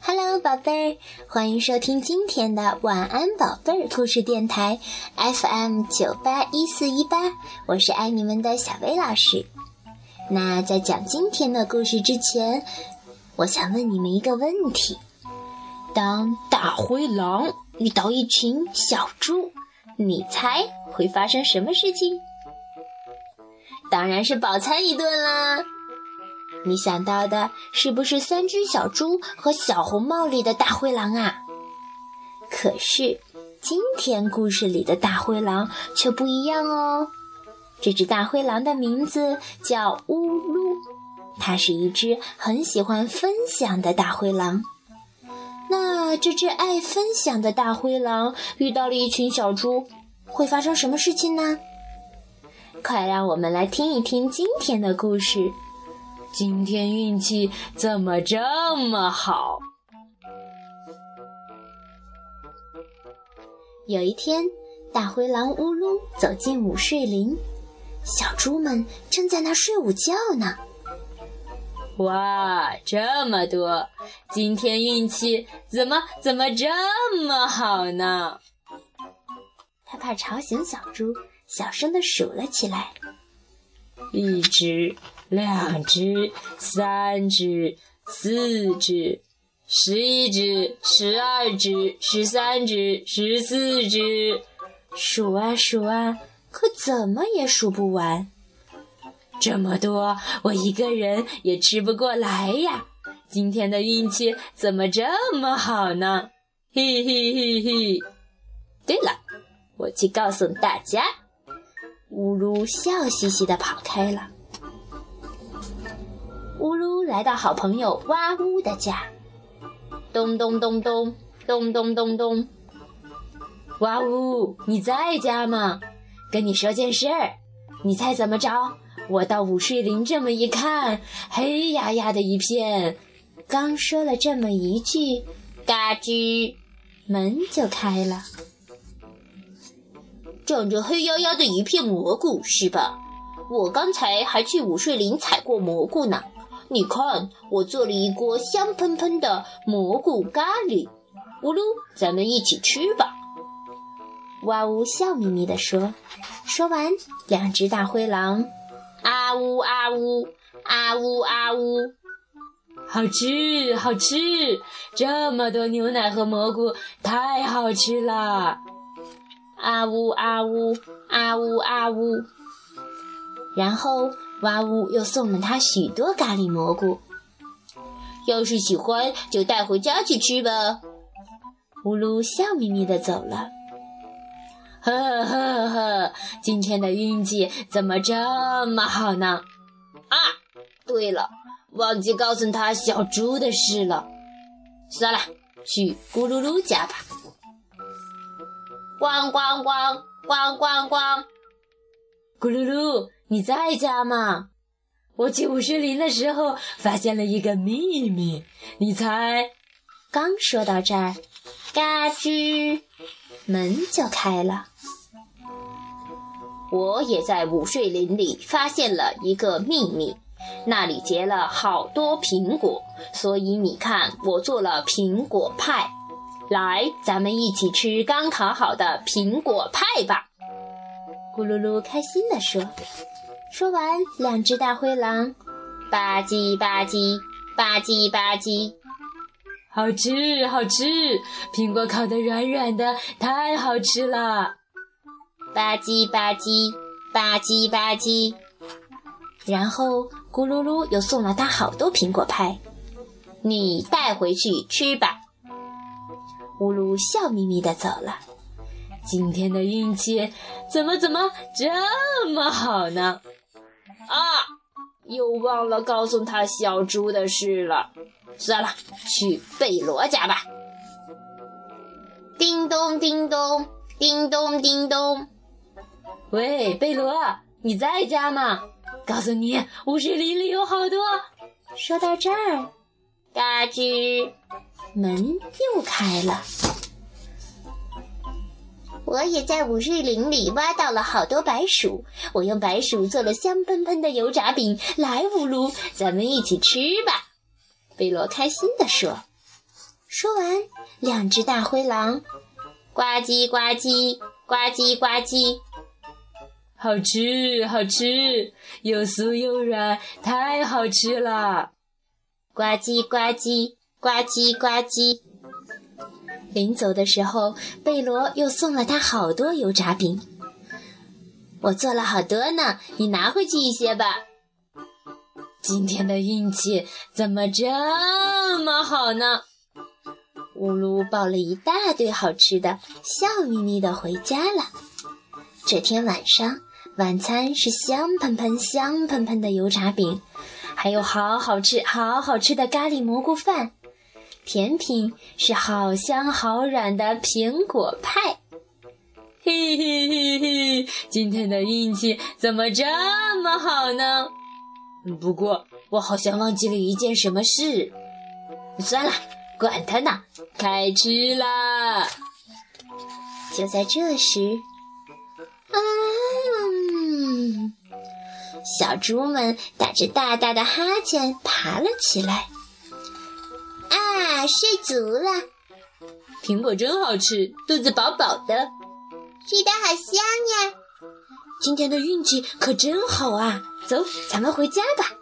Hello，宝贝儿，欢迎收听今天的晚安宝贝儿故事电台 FM 九八一四一八，我是爱你们的小薇老师。那在讲今天的故事之前，我想问你们一个问题：当大灰狼遇到一群小猪，你猜会发生什么事情？当然是饱餐一顿啦！你想到的是不是三只小猪和小红帽里的大灰狼啊？可是今天故事里的大灰狼却不一样哦。这只大灰狼的名字叫乌噜，它是一只很喜欢分享的大灰狼。那这只爱分享的大灰狼遇到了一群小猪，会发生什么事情呢？快让我们来听一听今天的故事。今天运气怎么这么好？有一天，大灰狼乌噜走进午睡林，小猪们正在那睡午觉呢。哇，这么多！今天运气怎么怎么这么好呢？他怕吵醒小猪，小声的数了起来：一只。两只，三只，四只，十一只，十二只，十三只，十四只，数啊数啊，可怎么也数不完。这么多，我一个人也吃不过来呀！今天的运气怎么这么好呢？嘿嘿嘿嘿！对了，我去告诉大家。乌噜笑嘻嘻地跑开了。乌噜来到好朋友哇呜的家，咚咚咚咚咚咚咚咚。哇呜，你在家吗？跟你说件事儿，你猜怎么着？我到午睡林这么一看，黑压压的一片。刚说了这么一句，嘎吱，门就开了。长着黑压压的一片蘑菇是吧？我刚才还去午睡林采过蘑菇呢。你看，我做了一锅香喷喷的蘑菇咖喱，咕噜，咱们一起吃吧。哇呜笑眯眯地说。说完，两只大灰狼啊呜啊呜啊呜啊呜，好吃好吃，这么多牛奶和蘑菇，太好吃了！啊呜啊呜啊呜啊呜，然后。哇呜！又送了他许多咖喱蘑菇。要是喜欢，就带回家去吃吧。乌噜笑眯眯地走了。呵呵呵，今天的运气怎么这么好呢？啊，对了，忘记告诉他小猪的事了。算了，去咕噜噜家吧。咣咣咣咣咣咣，咕噜噜。你在家吗？我去午睡林的时候发现了一个秘密，你猜？刚说到这儿，嘎吱，门就开了。我也在午睡林里发现了一个秘密，那里结了好多苹果，所以你看，我做了苹果派。来，咱们一起吃刚烤好的苹果派吧！咕噜噜开心地说。说完，两只大灰狼吧唧吧唧吧唧吧唧，好吃好吃，苹果烤得软软的，太好吃了！吧唧吧唧吧唧吧唧，然后咕噜噜又送了他好多苹果派，你带回去吃吧。呼噜笑眯眯地走了。今天的运气怎么怎么这么好呢？啊！又忘了告诉他小猪的事了。算了，去贝罗家吧。叮咚叮咚叮咚叮咚。喂，贝罗，你在家吗？告诉你，午睡林里有好多。说到这儿，嘎吱，门又开了。我也在午睡林里挖到了好多白薯，我用白薯做了香喷喷的油炸饼。来，乌鲁，咱们一起吃吧！贝罗开心地说。说完，两只大灰狼呱唧呱唧呱唧呱唧，好吃好吃，又酥又软，太好吃了！呱唧呱唧呱唧呱唧。临走的时候，贝罗又送了他好多油炸饼。我做了好多呢，你拿回去一些吧。今天的运气怎么这么好呢？乌鲁抱了一大堆好吃的，笑眯眯的回家了。这天晚上，晚餐是香喷喷、香喷喷的油炸饼，还有好好吃、好好吃的咖喱蘑菇饭。甜品是好香好软的苹果派，嘿嘿嘿嘿！今天的运气怎么这么好呢？不过我好像忘记了一件什么事。算了，管他呢，开吃啦！就在这时，嗯，小猪们打着大大的哈欠爬了起来。啊，睡足了，苹果真好吃，肚子饱饱的，睡得好香呀！今天的运气可真好啊！走，咱们回家吧。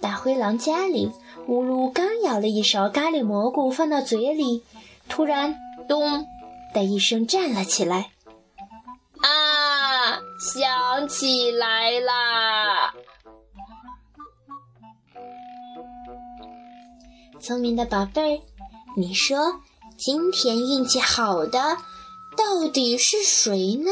大灰狼家里，乌噜刚咬了一勺咖喱蘑菇放到嘴里，突然咚的一声站了起来。啊，想起来啦！聪明的宝贝儿，你说今天运气好的到底是谁呢？